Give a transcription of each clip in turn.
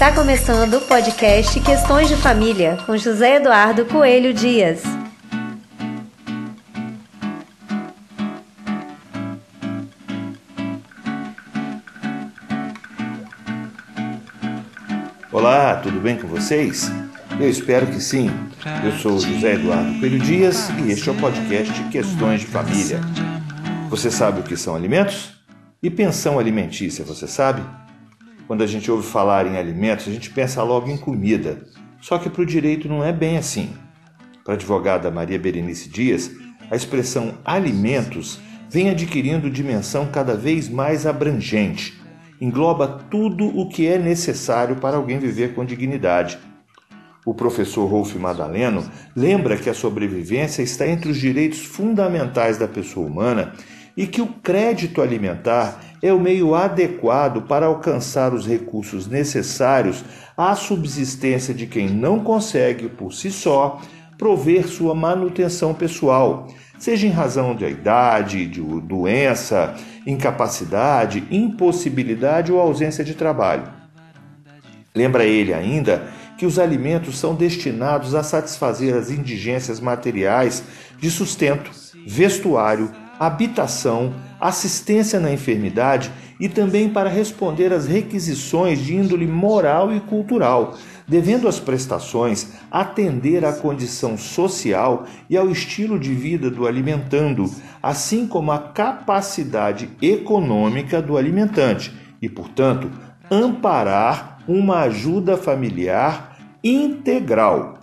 Está começando o podcast Questões de Família com José Eduardo Coelho Dias. Olá, tudo bem com vocês? Eu espero que sim. Eu sou José Eduardo Coelho Dias e este é o podcast Questões de Família. Você sabe o que são alimentos? E pensão alimentícia, você sabe? Quando a gente ouve falar em alimentos, a gente pensa logo em comida. Só que para o direito não é bem assim. Para a advogada Maria Berenice Dias, a expressão alimentos vem adquirindo dimensão cada vez mais abrangente. Engloba tudo o que é necessário para alguém viver com dignidade. O professor Rolf Madaleno lembra que a sobrevivência está entre os direitos fundamentais da pessoa humana e que o crédito alimentar é o meio adequado para alcançar os recursos necessários à subsistência de quem não consegue, por si só, prover sua manutenção pessoal, seja em razão da idade, de doença, incapacidade, impossibilidade ou ausência de trabalho. Lembra ele ainda que os alimentos são destinados a satisfazer as indigências materiais de sustento, vestuário, habitação, assistência na enfermidade e também para responder às requisições de índole moral e cultural, devendo as prestações atender à condição social e ao estilo de vida do alimentando, assim como à capacidade econômica do alimentante e, portanto, amparar uma ajuda familiar integral.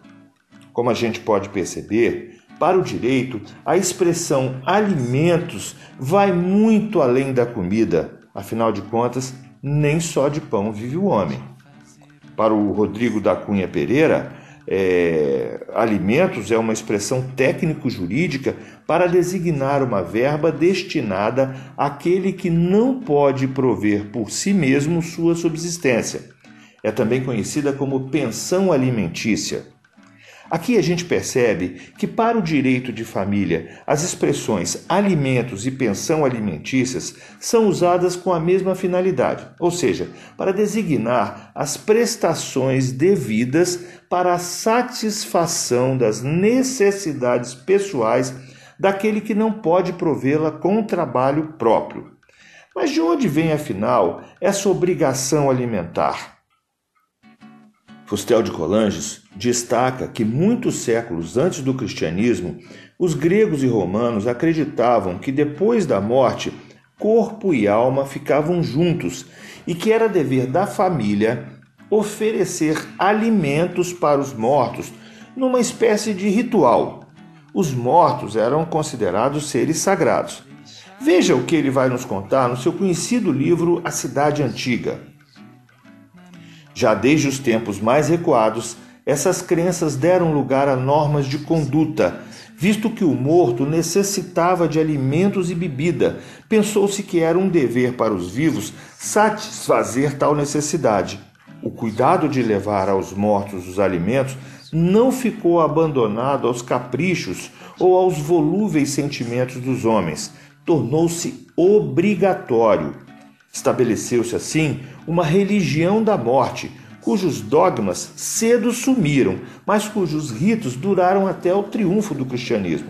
Como a gente pode perceber, para o direito, a expressão alimentos vai muito além da comida, afinal de contas, nem só de pão vive o homem. Para o Rodrigo da Cunha Pereira, é, alimentos é uma expressão técnico-jurídica para designar uma verba destinada àquele que não pode prover por si mesmo sua subsistência. É também conhecida como pensão alimentícia. Aqui a gente percebe que, para o direito de família, as expressões alimentos e pensão alimentícias são usadas com a mesma finalidade, ou seja, para designar as prestações devidas para a satisfação das necessidades pessoais daquele que não pode provê-la com trabalho próprio. Mas de onde vem, afinal, essa obrigação alimentar? Fustel de Colanges destaca que muitos séculos antes do cristianismo, os gregos e romanos acreditavam que depois da morte, corpo e alma ficavam juntos e que era dever da família oferecer alimentos para os mortos numa espécie de ritual. Os mortos eram considerados seres sagrados. Veja o que ele vai nos contar no seu conhecido livro A Cidade Antiga. Já desde os tempos mais recuados, essas crenças deram lugar a normas de conduta. Visto que o morto necessitava de alimentos e bebida, pensou-se que era um dever para os vivos satisfazer tal necessidade. O cuidado de levar aos mortos os alimentos não ficou abandonado aos caprichos ou aos volúveis sentimentos dos homens, tornou-se obrigatório. Estabeleceu-se assim uma religião da morte, cujos dogmas cedo sumiram, mas cujos ritos duraram até o triunfo do cristianismo.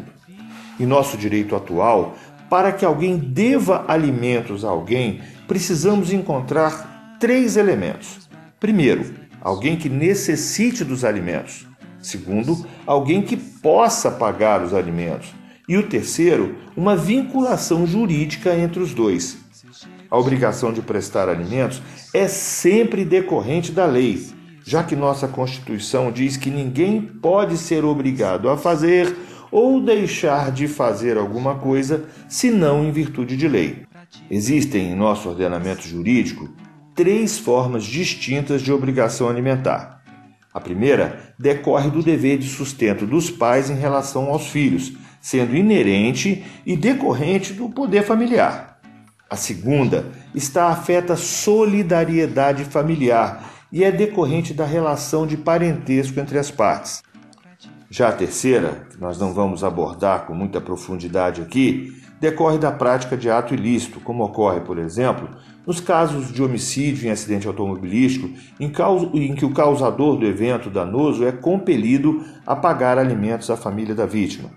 Em nosso direito atual, para que alguém deva alimentos a alguém, precisamos encontrar três elementos. Primeiro, alguém que necessite dos alimentos. Segundo, alguém que possa pagar os alimentos. E o terceiro, uma vinculação jurídica entre os dois a obrigação de prestar alimentos é sempre decorrente da lei, já que nossa Constituição diz que ninguém pode ser obrigado a fazer ou deixar de fazer alguma coisa senão em virtude de lei. Existem em nosso ordenamento jurídico três formas distintas de obrigação alimentar. A primeira decorre do dever de sustento dos pais em relação aos filhos, sendo inerente e decorrente do poder familiar. A segunda está afeta solidariedade familiar e é decorrente da relação de parentesco entre as partes. Já a terceira, que nós não vamos abordar com muita profundidade aqui, decorre da prática de ato ilícito, como ocorre, por exemplo, nos casos de homicídio em acidente automobilístico, em, em que o causador do evento danoso é compelido a pagar alimentos à família da vítima.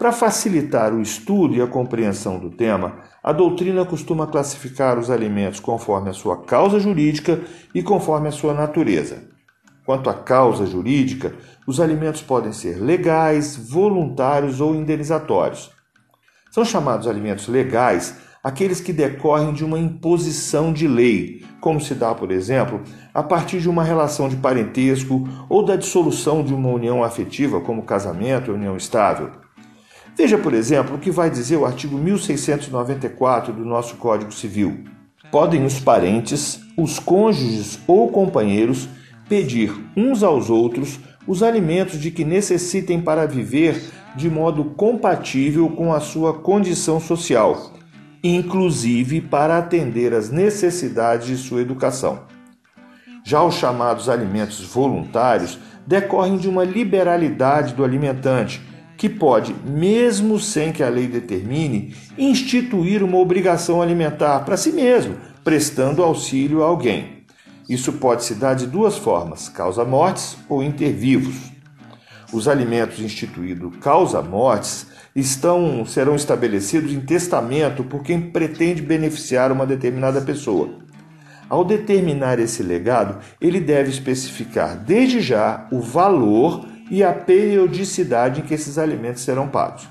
Para facilitar o estudo e a compreensão do tema, a doutrina costuma classificar os alimentos conforme a sua causa jurídica e conforme a sua natureza. Quanto à causa jurídica, os alimentos podem ser legais, voluntários ou indenizatórios. São chamados alimentos legais aqueles que decorrem de uma imposição de lei, como se dá, por exemplo, a partir de uma relação de parentesco ou da dissolução de uma união afetiva, como casamento ou união estável. Veja, por exemplo, o que vai dizer o artigo 1694 do nosso Código Civil. Podem os parentes, os cônjuges ou companheiros pedir uns aos outros os alimentos de que necessitem para viver de modo compatível com a sua condição social, inclusive para atender às necessidades de sua educação. Já os chamados alimentos voluntários decorrem de uma liberalidade do alimentante que pode, mesmo sem que a lei determine, instituir uma obrigação alimentar para si mesmo, prestando auxílio a alguém. Isso pode se dar de duas formas: causa-mortes ou intervivos. Os alimentos instituídos causa-mortes estão serão estabelecidos em testamento por quem pretende beneficiar uma determinada pessoa. Ao determinar esse legado, ele deve especificar desde já o valor e a periodicidade em que esses alimentos serão pagos.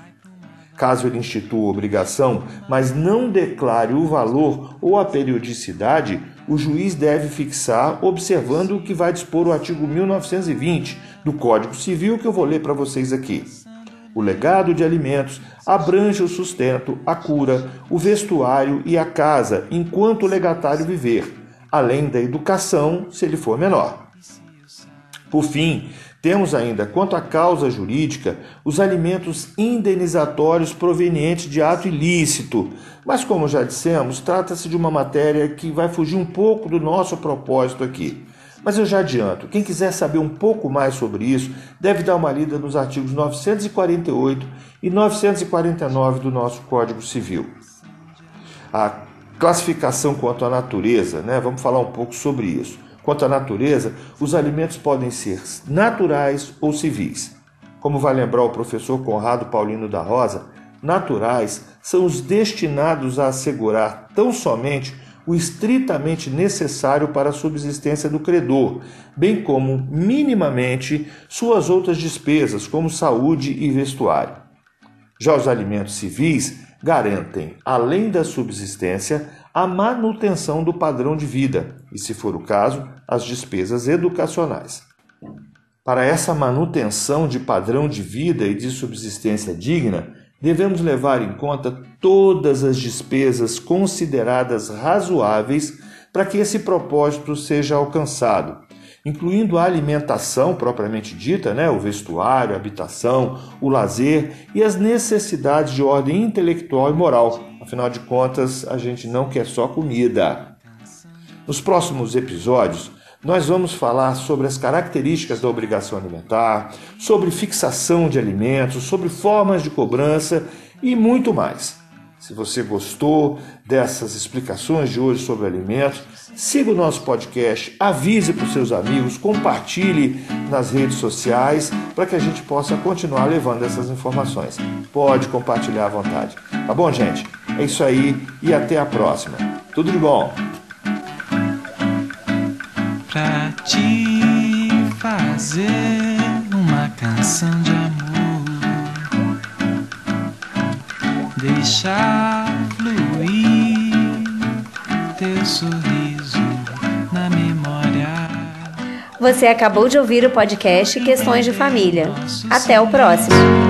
Caso ele institua obrigação, mas não declare o valor ou a periodicidade, o juiz deve fixar observando o que vai dispor o artigo 1920 do Código Civil que eu vou ler para vocês aqui. O legado de alimentos abrange o sustento, a cura, o vestuário e a casa enquanto o legatário viver, além da educação, se ele for menor. Por fim, temos ainda, quanto à causa jurídica, os alimentos indenizatórios provenientes de ato ilícito. Mas, como já dissemos, trata-se de uma matéria que vai fugir um pouco do nosso propósito aqui. Mas eu já adianto, quem quiser saber um pouco mais sobre isso, deve dar uma lida nos artigos 948 e 949 do nosso Código Civil. A classificação quanto à natureza, né? Vamos falar um pouco sobre isso. Quanto à natureza, os alimentos podem ser naturais ou civis. Como vai lembrar o professor Conrado Paulino da Rosa, naturais são os destinados a assegurar tão somente o estritamente necessário para a subsistência do credor, bem como minimamente suas outras despesas, como saúde e vestuário. Já os alimentos civis garantem, além da subsistência, a manutenção do padrão de vida e, se for o caso, as despesas educacionais. Para essa manutenção de padrão de vida e de subsistência digna, devemos levar em conta todas as despesas consideradas razoáveis para que esse propósito seja alcançado, incluindo a alimentação propriamente dita, né, o vestuário, a habitação, o lazer e as necessidades de ordem intelectual e moral. Afinal de contas, a gente não quer só comida. Nos próximos episódios, nós vamos falar sobre as características da obrigação alimentar, sobre fixação de alimentos, sobre formas de cobrança e muito mais. Se você gostou dessas explicações de hoje sobre alimentos, siga o nosso podcast, avise para os seus amigos, compartilhe nas redes sociais para que a gente possa continuar levando essas informações. Pode compartilhar à vontade. Tá bom, gente? É isso aí e até a próxima. Tudo de bom! Pra te fazer uma canção de deixar fluir teu sorriso na memória. Você acabou de ouvir o podcast Questões de Família. Até o próximo.